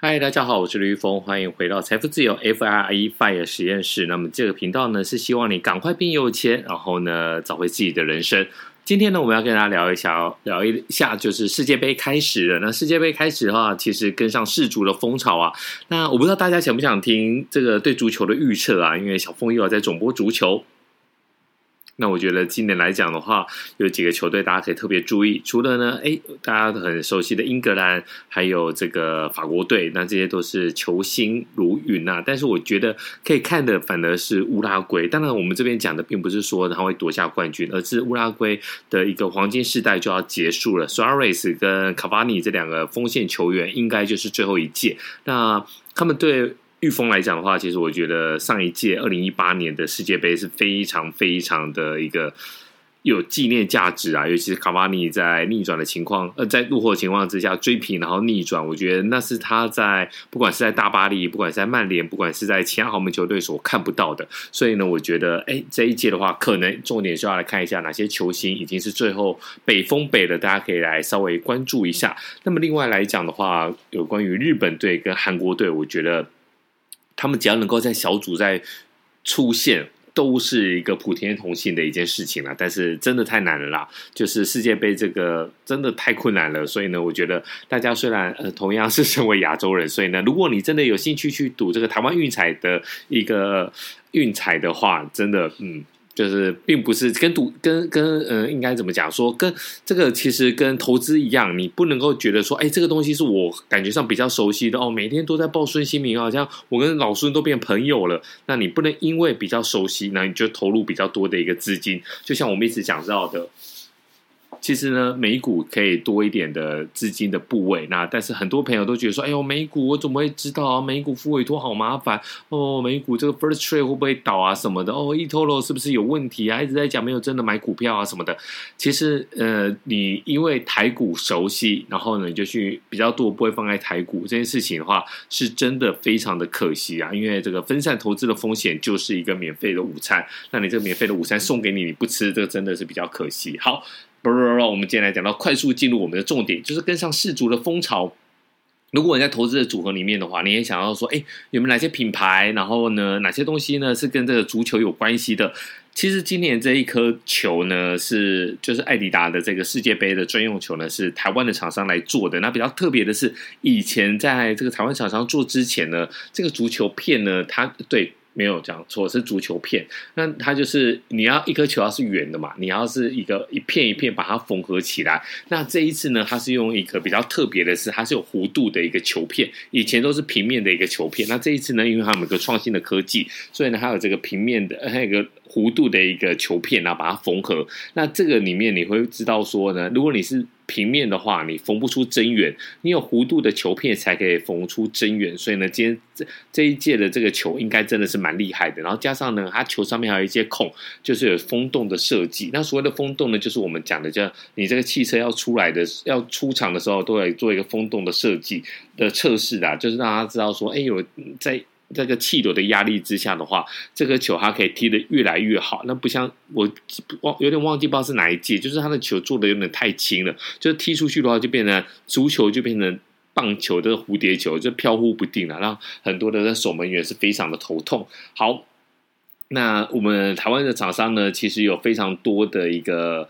嗨，大家好，我是吕玉峰，欢迎回到财富自由 FIRE FIRE 实验室。那么这个频道呢，是希望你赶快变有钱，然后呢，找回自己的人生。今天呢，我们要跟大家聊一下，聊一下就是世界杯开始了。那世界杯开始的话，其实跟上世足的风潮啊。那我不知道大家想不想听这个对足球的预测啊？因为小峰又要在总播足球。那我觉得今年来讲的话，有几个球队大家可以特别注意。除了呢，哎，大家很熟悉的英格兰，还有这个法国队，那这些都是球星如云呐。但是我觉得可以看的反而是乌拉圭。当然，我们这边讲的并不是说他会夺下冠军，而是乌拉圭的一个黄金世代就要结束了。Suarez 跟卡巴尼这两个锋线球员，应该就是最后一届。那他们对。玉峰来讲的话，其实我觉得上一届二零一八年的世界杯是非常非常的一个有纪念价值啊，尤其是卡瓦尼在逆转的情况，呃，在落后情况之下追平，然后逆转，我觉得那是他在不管是在大巴黎，不管是在曼联，不管是在其他豪门球队所看不到的。所以呢，我觉得，哎，这一届的话，可能重点是要来看一下哪些球星已经是最后北封北了，大家可以来稍微关注一下。那么另外来讲的话，有关于日本队跟韩国队，我觉得。他们只要能够在小组在出现，都是一个普天同庆的一件事情了。但是真的太难了啦，就是世界杯这个真的太困难了。所以呢，我觉得大家虽然呃同样是身为亚洲人，所以呢，如果你真的有兴趣去赌这个台湾运彩的一个运彩的话，真的嗯。就是并不是跟赌跟跟嗯，应该怎么讲说，跟这个其实跟投资一样，你不能够觉得说，哎，这个东西是我感觉上比较熟悉的哦，每天都在报孙兴民，好像我跟老孙都变朋友了。那你不能因为比较熟悉，那你就投入比较多的一个资金，就像我们一直讲到的。其实呢，美股可以多一点的资金的部位。那但是很多朋友都觉得说：“哎呦，美股我怎么会知道啊？美股复委托好麻烦哦，美股这个 First Trade 会不会倒啊什么的？哦，eToro 是不是有问题啊？一直在讲没有真的买股票啊什么的。其实呃，你因为台股熟悉，然后呢你就去比较多不会放在台股这件事情的话，是真的非常的可惜啊。因为这个分散投资的风险就是一个免费的午餐，那你这个免费的午餐送给你，你不吃，这个真的是比较可惜。好。不不不，我们今天来讲到快速进入我们的重点，就是跟上世足的风潮。如果你在投资的组合里面的话，你也想要说，哎，有没有哪些品牌？然后呢，哪些东西呢是跟这个足球有关系的？其实今年这一颗球呢，是就是爱迪达的这个世界杯的专用球呢，是台湾的厂商来做的。那比较特别的是，以前在这个台湾厂商做之前呢，这个足球片呢，它对。没有讲错，是足球片。那它就是你要一颗球要是圆的嘛，你要是一个一片一片把它缝合起来。那这一次呢，它是用一个比较特别的是，它是有弧度的一个球片。以前都是平面的一个球片。那这一次呢，因为它有一个创新的科技，所以呢，它有这个平面的，还有一个弧度的一个球片，然后把它缝合。那这个里面你会知道说呢，如果你是平面的话，你缝不出真圆，你有弧度的球片才可以缝出真圆。所以呢，今天这这一届的这个球应该真的是蛮厉害的。然后加上呢，它球上面还有一些孔，就是有风洞的设计。那所谓的风洞呢，就是我们讲的叫你这个汽车要出来的要出厂的时候，都会做一个风洞的设计的测试的，就是让大家知道说，哎，有在。这个气流的压力之下的话，这个球它可以踢得越来越好。那不像我忘有点忘记不知道是哪一届，就是他的球做的有点太轻了，就是踢出去的话就变成足球就变成棒球的蝴蝶球，就飘忽不定了，让很多的守门员是非常的头痛。好，那我们台湾的厂商呢，其实有非常多的一个。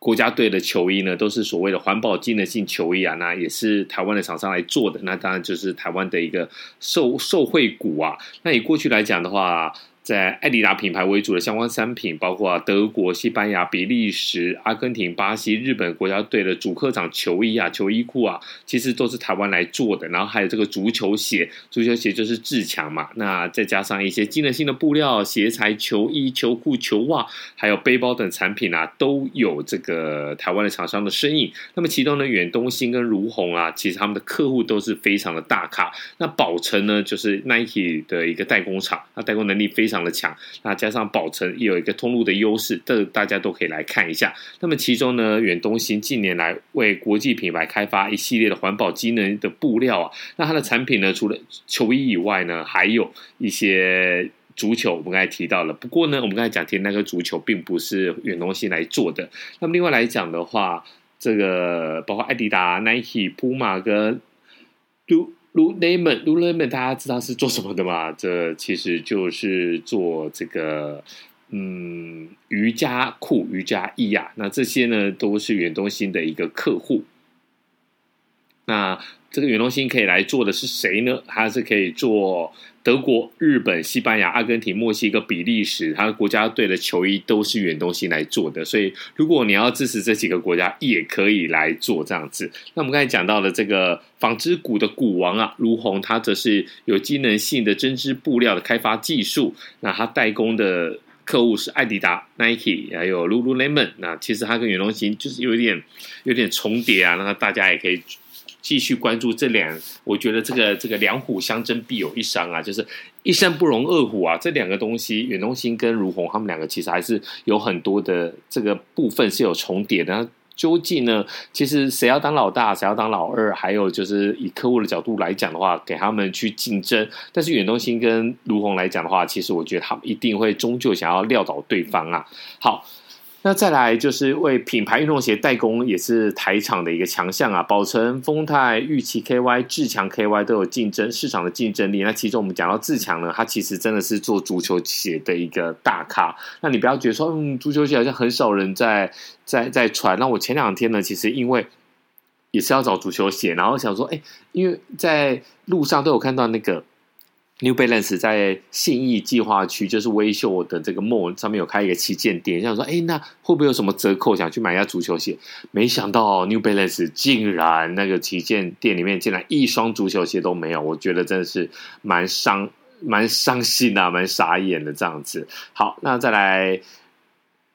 国家队的球衣呢，都是所谓的环保机能性球衣啊，那也是台湾的厂商来做的，那当然就是台湾的一个受受惠股啊。那以过去来讲的话，在爱迪达品牌为主的相关商品，包括德国、西班牙、比利时、阿根廷、巴西、日本国家队的主客场球衣啊、球衣裤啊，其实都是台湾来做的。然后还有这个足球鞋，足球鞋就是志强嘛。那再加上一些机能性的布料、鞋材、球衣、球裤、球袜，还有背包等产品啊，都有这个台湾的厂商的身影。那么其中呢，远东新跟如虹啊，其实他们的客户都是非常的大咖。那宝成呢，就是 Nike 的一个代工厂，那代工能力非常。常的强，那加上宝成也有一个通路的优势，这大家都可以来看一下。那么其中呢，远东新近年来为国际品牌开发一系列的环保机能的布料啊，那它的产品呢，除了球衣以外呢，还有一些足球，我们刚才提到了。不过呢，我们刚才讲的那个足球并不是远东新来做的。那么另外来讲的话，这个包括艾迪达、Nike、Puma 跟 Lu 如雷曼，如雷曼大家知道是做什么的吗？这其实就是做这个嗯瑜伽裤、瑜伽衣啊。那这些呢都是远东新的一个客户。那这个远东新可以来做的是谁呢？它是可以做德国、日本、西班牙、阿根廷、墨西哥、比利时，它的国家队的球衣都是远东新来做的。所以，如果你要支持这几个国家，也可以来做这样子。那我们刚才讲到的这个纺织股的股王啊，儒鸿，它则是有机能性的针织布料的开发技术。那它代工的客户是艾迪达、Nike，还有 Lululemon。那其实它跟远东新就是有一点有点重叠啊。那大家也可以。继续关注这两，我觉得这个这个两虎相争必有一伤啊，就是一山不容二虎啊。这两个东西，远东新跟儒鸿他们两个其实还是有很多的这个部分是有重叠的。那究竟呢？其实谁要当老大，谁要当老二？还有就是以客户的角度来讲的话，给他们去竞争。但是远东新跟儒鸿来讲的话，其实我觉得他们一定会终究想要撂倒对方啊。好。那再来就是为品牌运动鞋代工，也是台厂的一个强项啊。宝成、丰泰、玉琪 KY、志强 KY 都有竞争市场的竞争力。那其中我们讲到志强呢，它其实真的是做足球鞋的一个大咖。那你不要觉得说，嗯，足球鞋好像很少人在在在穿。那我前两天呢，其实因为也是要找足球鞋，然后想说，哎，因为在路上都有看到那个。New Balance 在信义计划区，就是威秀的这个 mall 上面有开一个旗舰店，想说，哎，那会不会有什么折扣？想去买一下足球鞋，没想到 New Balance 竟然那个旗舰店里面竟然一双足球鞋都没有，我觉得真的是蛮伤、蛮伤心啊，蛮傻眼的这样子。好，那再来。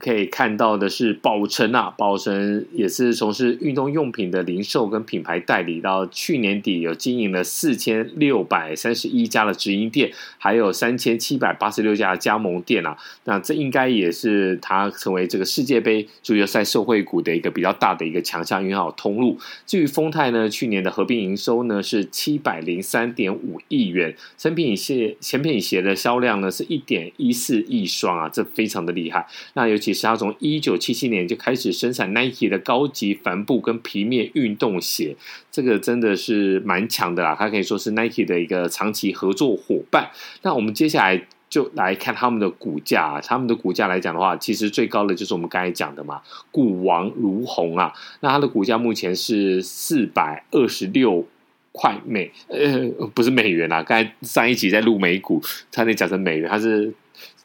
可以看到的是，宝成啊，宝成也是从事运动用品的零售跟品牌代理，到去年底有经营了四千六百三十一家的直营店，还有三千七百八十六家的加盟店啊。那这应该也是他成为这个世界杯足球赛受惠股的一个比较大的一个强项，因为有通路。至于丰泰呢，去年的合并营收呢是七百零三点五亿元，成品鞋、成品鞋的销量呢是一点一四亿双啊，这非常的厉害。那尤其。其实他从一九七七年就开始生产 Nike 的高级帆布跟皮面运动鞋，这个真的是蛮强的啦。他可以说是 Nike 的一个长期合作伙伴。那我们接下来就来看他们的股价，他们的股价来讲的话，其实最高的就是我们刚才讲的嘛，股王如鸿啊。那它的股价目前是四百二十六块美，呃，不是美元啊。刚才上一集在录美股，差点讲成美元，它是。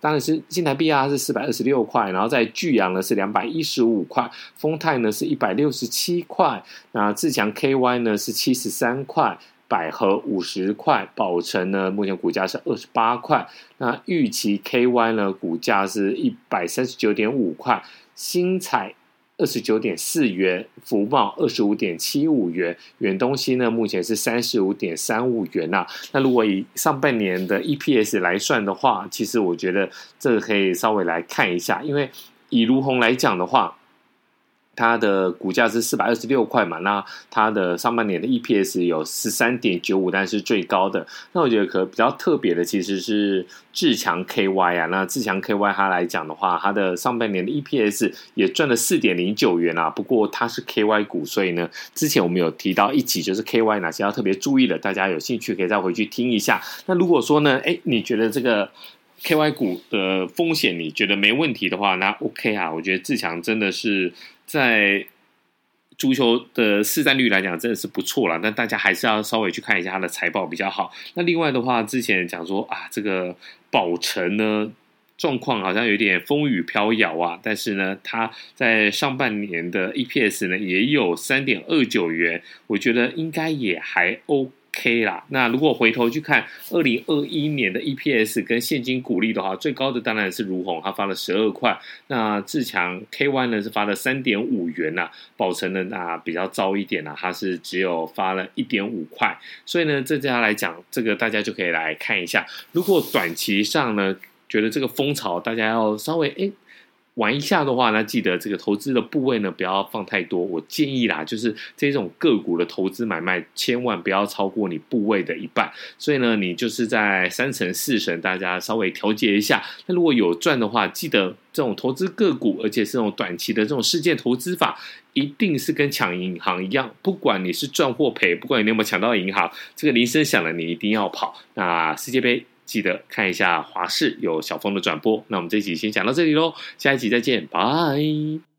当然是新台币啊，是四百二十六块，然后在巨阳呢是两百一十五块，丰泰呢是一百六十七块，那自强 KY 呢是七十三块，百合五十块，宝城呢目前股价是二十八块，那玉琪 KY 呢股价是一百三十九点五块，新彩。二十九点四元，福茂二十五点七五元，远东西呢目前是三十五点三五元呐、那如果以上半年的 EPS 来算的话，其实我觉得这个可以稍微来看一下，因为以如虹来讲的话。它的股价是四百二十六块嘛，那它的上半年的 EPS 有十三点九五，但是最高的。那我觉得可比较特别的其实是志强 KY 啊，那志强 KY 它来讲的话，它的上半年的 EPS 也赚了四点零九元啊。不过它是 KY 股，所以呢，之前我们有提到一起，就是 KY 哪些要特别注意的，大家有兴趣可以再回去听一下。那如果说呢，哎，你觉得这个 KY 股的风险你觉得没问题的话，那 OK 啊，我觉得志强真的是。在足球的市占率来讲，真的是不错了。但大家还是要稍微去看一下它的财报比较好。那另外的话，之前讲说啊，这个宝成呢状况好像有点风雨飘摇啊。但是呢，它在上半年的 EPS 呢也有三点二九元，我觉得应该也还 OK。K 啦，那如果回头去看二零二一年的 EPS 跟现金股利的话，最高的当然是如虹，他发了十二块。那志强 KY 呢是发了三点五元呐、啊，宝成呢那比较糟一点呐、它是只有发了一点五块。所以呢，这家来讲，这个大家就可以来看一下。如果短期上呢，觉得这个风潮大家要稍微诶玩一下的话，那记得这个投资的部位呢，不要放太多。我建议啦，就是这种个股的投资买卖，千万不要超过你部位的一半。所以呢，你就是在三成四成，大家稍微调节一下。那如果有赚的话，记得这种投资个股，而且是这种短期的这种事件投资法，一定是跟抢银行一样，不管你是赚或赔，不管你有没有抢到银行，这个铃声响了，你一定要跑。那世界杯。记得看一下华视有小峰的转播。那我们这一集先讲到这里喽，下一集再见，拜。